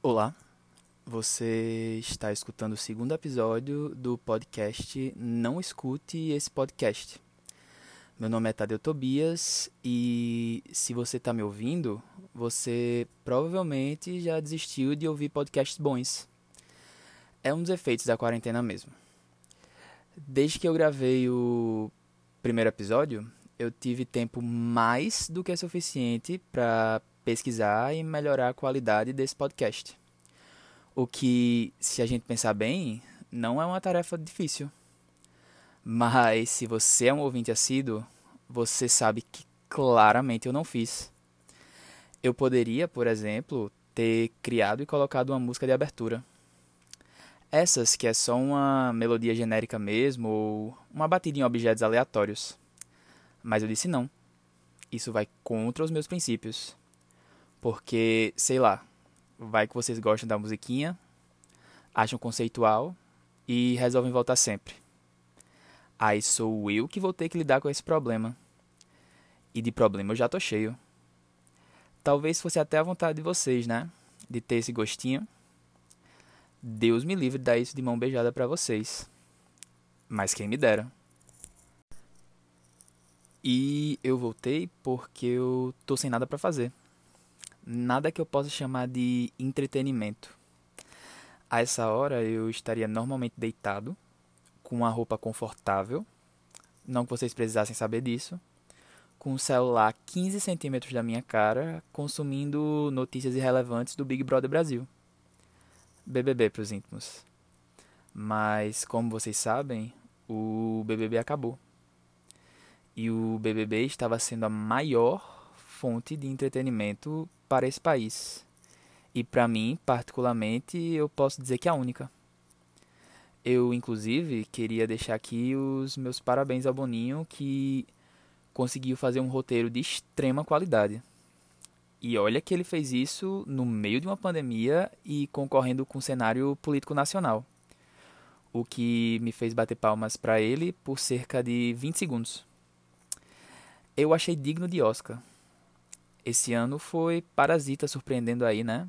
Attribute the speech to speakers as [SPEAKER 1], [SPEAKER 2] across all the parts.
[SPEAKER 1] Olá, você está escutando o segundo episódio do podcast Não Escute esse podcast. Meu nome é Tadeu Tobias e se você está me ouvindo, você provavelmente já desistiu de ouvir podcasts bons. É um dos efeitos da quarentena mesmo. Desde que eu gravei o primeiro episódio, eu tive tempo mais do que suficiente para pesquisar e melhorar a qualidade desse podcast. O que, se a gente pensar bem, não é uma tarefa difícil. Mas se você é um ouvinte assíduo, você sabe que claramente eu não fiz. Eu poderia, por exemplo, ter criado e colocado uma música de abertura. Essas que é só uma melodia genérica mesmo ou uma batida em objetos aleatórios. Mas eu disse não. Isso vai contra os meus princípios. Porque, sei lá, vai que vocês gostam da musiquinha, acham conceitual e resolvem voltar sempre. Aí sou eu que vou ter que lidar com esse problema. E de problema eu já tô cheio. Talvez fosse até a vontade de vocês, né? De ter esse gostinho. Deus me livre de dar isso de mão beijada para vocês. Mas quem me dera. E eu voltei porque eu tô sem nada para fazer nada que eu possa chamar de entretenimento. A essa hora eu estaria normalmente deitado, com uma roupa confortável, não que vocês precisassem saber disso, com o celular 15 centímetros da minha cara, consumindo notícias irrelevantes do Big Brother Brasil. BBB para os íntimos. Mas, como vocês sabem, o BBB acabou. E o BBB estava sendo a maior fonte de entretenimento para esse país. E para mim, particularmente, eu posso dizer que é a única. Eu, inclusive, queria deixar aqui os meus parabéns ao Boninho, que conseguiu fazer um roteiro de extrema qualidade. E olha que ele fez isso no meio de uma pandemia e concorrendo com o cenário político nacional. O que me fez bater palmas para ele por cerca de 20 segundos. Eu achei digno de Oscar. Esse ano foi Parasita surpreendendo aí, né?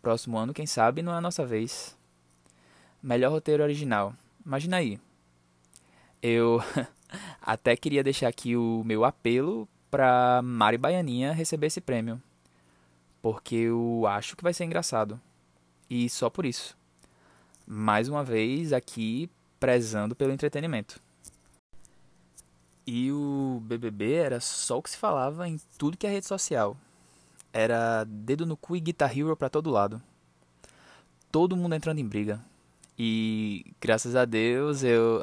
[SPEAKER 1] Próximo ano, quem sabe, não é a nossa vez. Melhor roteiro original. Imagina aí. Eu até queria deixar aqui o meu apelo para Mari Baianinha receber esse prêmio. Porque eu acho que vai ser engraçado. E só por isso. Mais uma vez aqui prezando pelo entretenimento. E o BBB era só o que se falava em tudo que é rede social. Era dedo no cu e Guitar Hero pra todo lado. Todo mundo entrando em briga. E graças a Deus eu,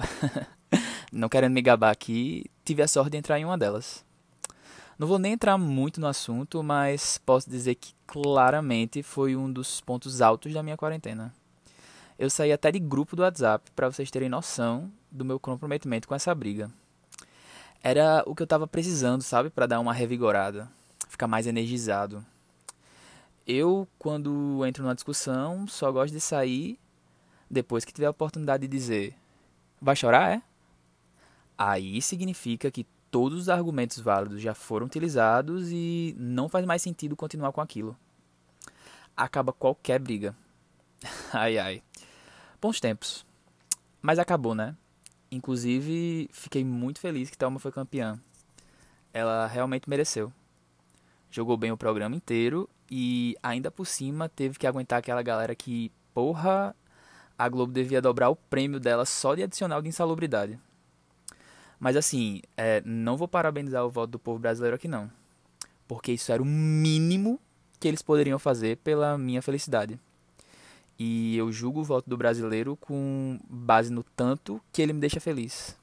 [SPEAKER 1] não querendo me gabar aqui, tive a sorte de entrar em uma delas. Não vou nem entrar muito no assunto, mas posso dizer que claramente foi um dos pontos altos da minha quarentena. Eu saí até de grupo do WhatsApp para vocês terem noção do meu comprometimento com essa briga era o que eu tava precisando, sabe, para dar uma revigorada, ficar mais energizado. Eu, quando entro numa discussão, só gosto de sair depois que tiver a oportunidade de dizer: vai chorar, é? Aí significa que todos os argumentos válidos já foram utilizados e não faz mais sentido continuar com aquilo. Acaba qualquer briga. ai ai. Bons tempos. Mas acabou, né? Inclusive, fiquei muito feliz que Thelma foi campeã. Ela realmente mereceu. Jogou bem o programa inteiro e ainda por cima teve que aguentar aquela galera que, porra, a Globo devia dobrar o prêmio dela só de adicional de insalubridade. Mas assim, é, não vou parabenizar o voto do povo brasileiro aqui não. Porque isso era o mínimo que eles poderiam fazer pela minha felicidade. E eu julgo o voto do brasileiro com base no tanto que ele me deixa feliz.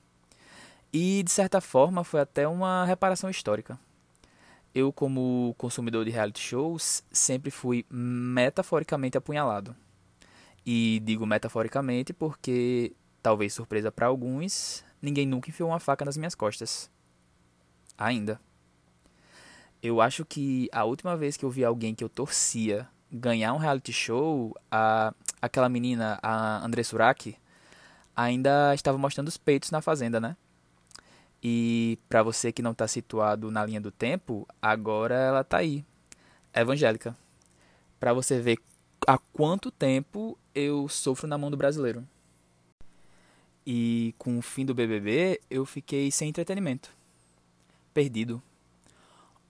[SPEAKER 1] E de certa forma foi até uma reparação histórica. Eu, como consumidor de reality shows, sempre fui metaforicamente apunhalado. E digo metaforicamente porque, talvez surpresa para alguns, ninguém nunca enfiou uma faca nas minhas costas. Ainda. Eu acho que a última vez que eu vi alguém que eu torcia ganhar um reality show, a, aquela menina, a André Suraki, ainda estava mostrando os peitos na fazenda, né? E para você que não está situado na linha do tempo, agora ela tá aí, evangélica. Para você ver há quanto tempo eu sofro na mão do brasileiro. E com o fim do BBB, eu fiquei sem entretenimento. Perdido.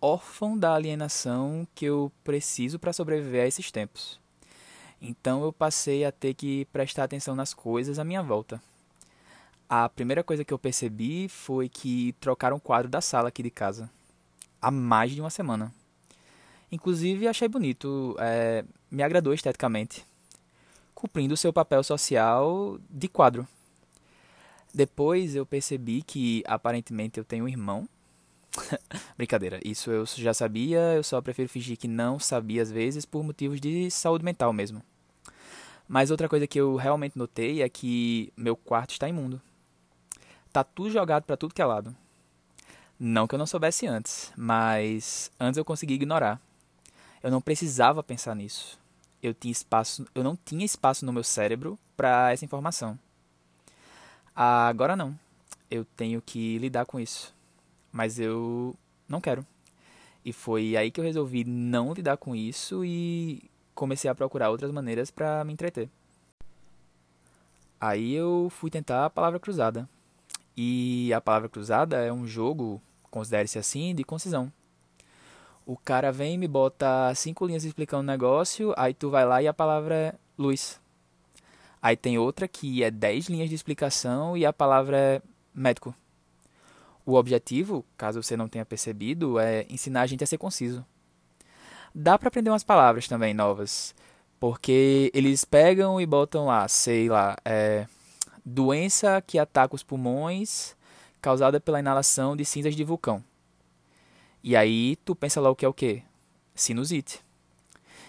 [SPEAKER 1] Órfão da alienação que eu preciso para sobreviver a esses tempos. Então eu passei a ter que prestar atenção nas coisas à minha volta. A primeira coisa que eu percebi foi que trocaram o quadro da sala aqui de casa. Há mais de uma semana. Inclusive achei bonito, é, me agradou esteticamente, cumprindo seu papel social de quadro. Depois eu percebi que aparentemente eu tenho um irmão. Brincadeira, isso eu já sabia, eu só prefiro fingir que não sabia às vezes por motivos de saúde mental mesmo. Mas outra coisa que eu realmente notei é que meu quarto está imundo. Tá tudo jogado para tudo que é lado. Não que eu não soubesse antes, mas antes eu consegui ignorar. Eu não precisava pensar nisso. Eu tinha espaço, eu não tinha espaço no meu cérebro para essa informação. Agora não. Eu tenho que lidar com isso. Mas eu não quero. E foi aí que eu resolvi não lidar com isso e comecei a procurar outras maneiras para me entreter. Aí eu fui tentar a palavra cruzada. E a palavra cruzada é um jogo, considere-se assim, de concisão. O cara vem e me bota cinco linhas explicando o negócio, aí tu vai lá e a palavra é luz. Aí tem outra que é 10 linhas de explicação e a palavra é médico. O objetivo, caso você não tenha percebido, é ensinar a gente a ser conciso. Dá para aprender umas palavras também novas, porque eles pegam e botam lá, sei lá, é, doença que ataca os pulmões causada pela inalação de cinzas de vulcão. E aí tu pensa lá o que é o que? Sinusite.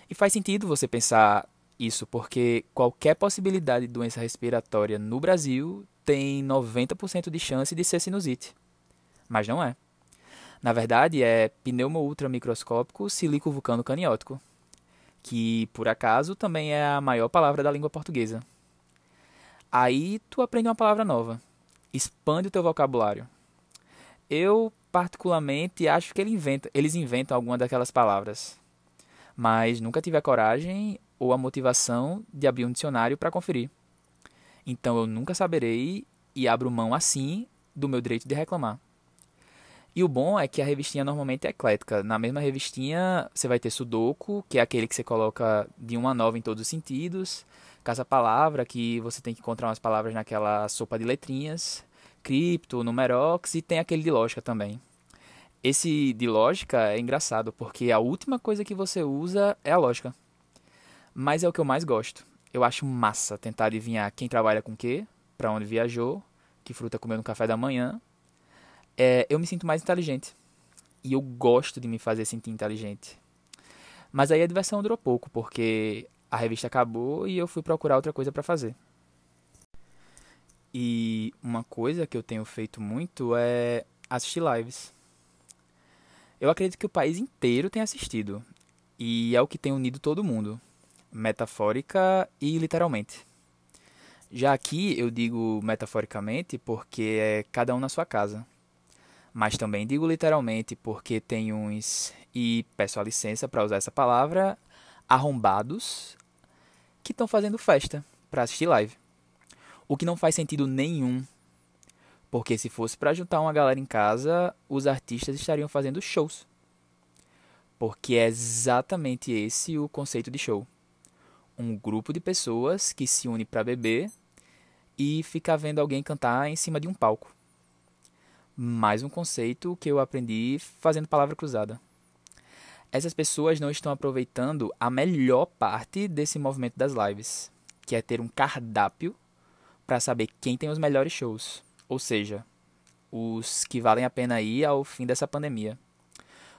[SPEAKER 1] E faz sentido você pensar isso, porque qualquer possibilidade de doença respiratória no Brasil tem 90% de chance de ser sinusite. Mas não é. Na verdade, é pneumo ultramicroscópico silico vulcano caniótico, que por acaso também é a maior palavra da língua portuguesa. Aí tu aprende uma palavra nova, expande o teu vocabulário. Eu, particularmente, acho que ele inventa, eles inventam alguma daquelas palavras, mas nunca tive a coragem ou a motivação de abrir um dicionário para conferir. Então eu nunca saberei e abro mão assim do meu direito de reclamar. E o bom é que a revistinha normalmente é eclética. Na mesma revistinha você vai ter Sudoku, que é aquele que você coloca de uma nova em todos os sentidos. Caça-palavra, que você tem que encontrar umas palavras naquela sopa de letrinhas. Cripto, Numerox e tem aquele de lógica também. Esse de lógica é engraçado, porque a última coisa que você usa é a lógica mas é o que eu mais gosto. Eu acho massa tentar adivinhar quem trabalha com o quê, para onde viajou, que fruta comeu no café da manhã. É, eu me sinto mais inteligente. E eu gosto de me fazer sentir inteligente. Mas aí a diversão durou pouco, porque a revista acabou e eu fui procurar outra coisa para fazer. E uma coisa que eu tenho feito muito é assistir lives. Eu acredito que o país inteiro tem assistido. E é o que tem unido todo mundo metafórica e literalmente. Já aqui eu digo metaforicamente porque é cada um na sua casa. Mas também digo literalmente porque tem uns, e peço a licença para usar essa palavra, arrombados que estão fazendo festa para assistir live. O que não faz sentido nenhum. Porque se fosse para juntar uma galera em casa, os artistas estariam fazendo shows. Porque é exatamente esse o conceito de show um grupo de pessoas que se une para beber e ficar vendo alguém cantar em cima de um palco. Mais um conceito que eu aprendi fazendo palavra cruzada. Essas pessoas não estão aproveitando a melhor parte desse movimento das lives, que é ter um cardápio para saber quem tem os melhores shows, ou seja, os que valem a pena ir ao fim dessa pandemia.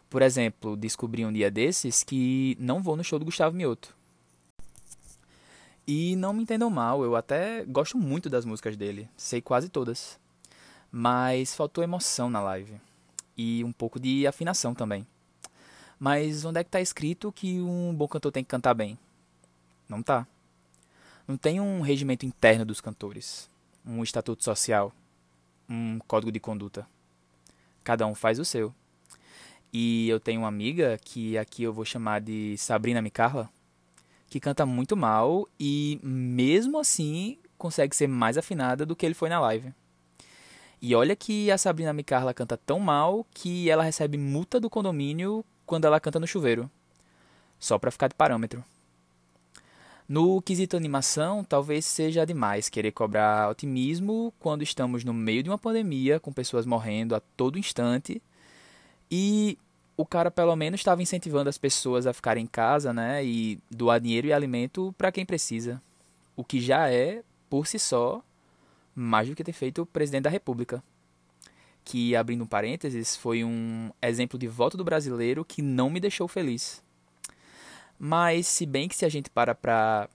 [SPEAKER 1] Por exemplo, descobri um dia desses que não vou no show do Gustavo Mioto. E não me entendam mal, eu até gosto muito das músicas dele, sei quase todas. Mas faltou emoção na live. E um pouco de afinação também. Mas onde é que tá escrito que um bom cantor tem que cantar bem? Não tá. Não tem um regimento interno dos cantores, um estatuto social, um código de conduta. Cada um faz o seu. E eu tenho uma amiga que aqui eu vou chamar de Sabrina Micarla, que canta muito mal e mesmo assim consegue ser mais afinada do que ele foi na live. E olha que a Sabrina Micarla canta tão mal que ela recebe multa do condomínio quando ela canta no chuveiro. Só para ficar de parâmetro. No quesito animação, talvez seja demais querer cobrar otimismo quando estamos no meio de uma pandemia, com pessoas morrendo a todo instante. E o cara pelo menos estava incentivando as pessoas a ficarem em casa, né, e doar dinheiro e alimento para quem precisa. O que já é, por si só, mais do que ter feito o presidente da República. Que, abrindo um parênteses, foi um exemplo de voto do brasileiro que não me deixou feliz. Mas, se bem que se a gente para para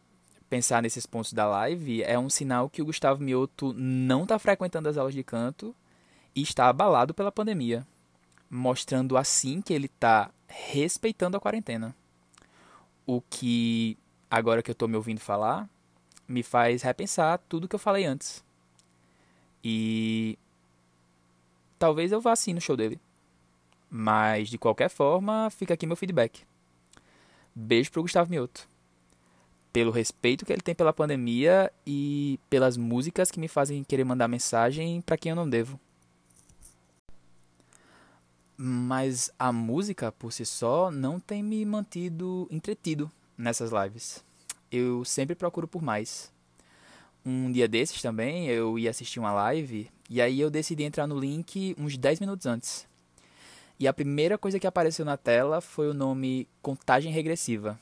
[SPEAKER 1] pensar nesses pontos da live, é um sinal que o Gustavo Mioto não está frequentando as aulas de canto e está abalado pela pandemia, mostrando assim que ele está respeitando a quarentena. O que, agora que eu estou me ouvindo falar, me faz repensar tudo que eu falei antes. E talvez eu vá sim no show dele. Mas de qualquer forma, fica aqui meu feedback. Beijo pro Gustavo Mioto. Pelo respeito que ele tem pela pandemia e pelas músicas que me fazem querer mandar mensagem para quem eu não devo. Mas a música por si só não tem me mantido entretido nessas lives. Eu sempre procuro por mais. Um dia desses também eu ia assistir uma live e aí eu decidi entrar no link uns 10 minutos antes. E a primeira coisa que apareceu na tela foi o nome contagem regressiva,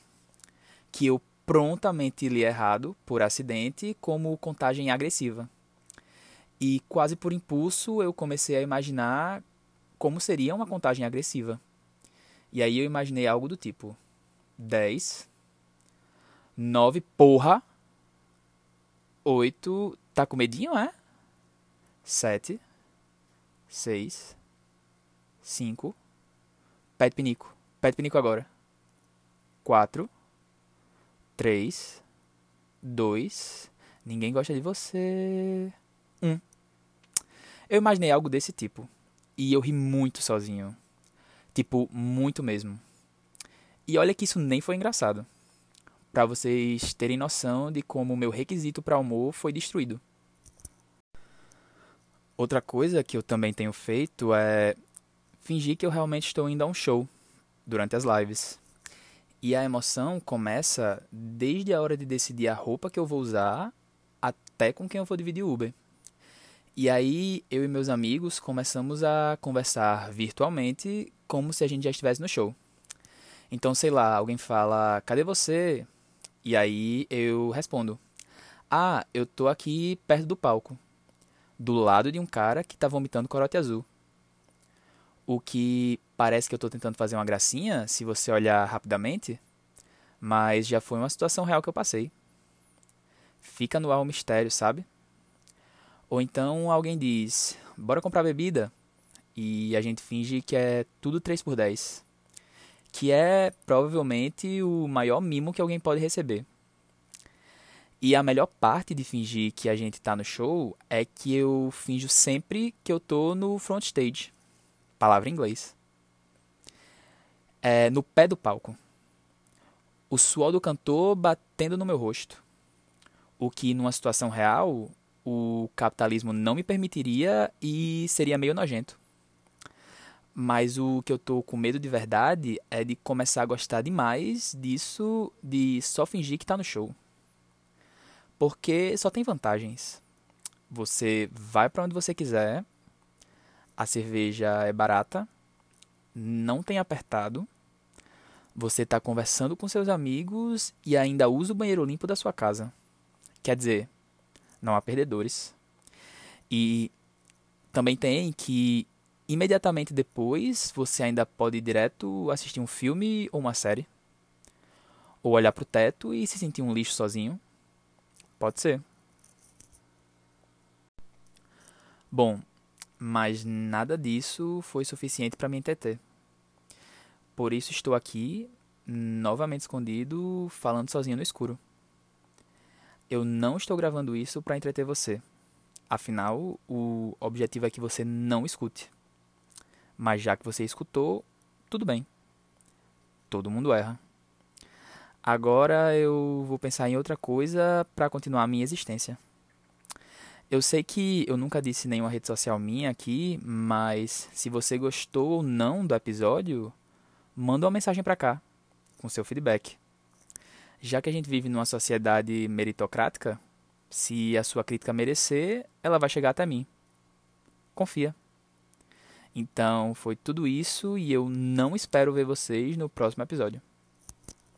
[SPEAKER 1] que eu prontamente li errado, por acidente, como contagem agressiva. E quase por impulso eu comecei a imaginar como seria uma contagem agressiva. E aí eu imaginei algo do tipo: 10, 9, porra, 8, tá com medinho, é? 7, 6, 5. Pede pinico. Pede pinico agora. 4. 3. 2. Ninguém gosta de você. 1. Um. Eu imaginei algo desse tipo. E eu ri muito sozinho. Tipo, muito mesmo. E olha que isso nem foi engraçado. Para vocês terem noção de como o meu requisito para humor foi destruído. Outra coisa que eu também tenho feito é fingir que eu realmente estou indo a um show durante as lives. E a emoção começa desde a hora de decidir a roupa que eu vou usar até com quem eu vou dividir Uber. E aí eu e meus amigos começamos a conversar virtualmente como se a gente já estivesse no show. Então, sei lá, alguém fala: "Cadê você?" E aí eu respondo: "Ah, eu tô aqui perto do palco, do lado de um cara que tá vomitando corote azul." o que parece que eu estou tentando fazer uma gracinha, se você olhar rapidamente, mas já foi uma situação real que eu passei. Fica no ar o mistério, sabe? Ou então alguém diz: "Bora comprar bebida?" e a gente finge que é tudo 3 por 10, que é provavelmente o maior mimo que alguém pode receber. E a melhor parte de fingir que a gente tá no show é que eu finjo sempre que eu tô no front stage palavra em inglês. É, no pé do palco. O suor do cantor batendo no meu rosto. O que, numa situação real, o capitalismo não me permitiria e seria meio nojento. Mas o que eu tô com medo de verdade é de começar a gostar demais disso, de só fingir que tá no show. Porque só tem vantagens. Você vai para onde você quiser, a cerveja é barata, não tem apertado, você está conversando com seus amigos e ainda usa o banheiro limpo da sua casa. Quer dizer, não há perdedores. E também tem que imediatamente depois você ainda pode ir direto assistir um filme ou uma série. Ou olhar para o teto e se sentir um lixo sozinho. Pode ser. Bom, mas nada disso foi suficiente para me entreter. Por isso estou aqui, novamente escondido, falando sozinho no escuro. Eu não estou gravando isso para entreter você. Afinal, o objetivo é que você não escute. Mas já que você escutou, tudo bem. Todo mundo erra. Agora eu vou pensar em outra coisa para continuar a minha existência. Eu sei que eu nunca disse nenhuma rede social minha aqui, mas se você gostou ou não do episódio, manda uma mensagem para cá com seu feedback. Já que a gente vive numa sociedade meritocrática, se a sua crítica merecer, ela vai chegar até mim. Confia. Então, foi tudo isso e eu não espero ver vocês no próximo episódio.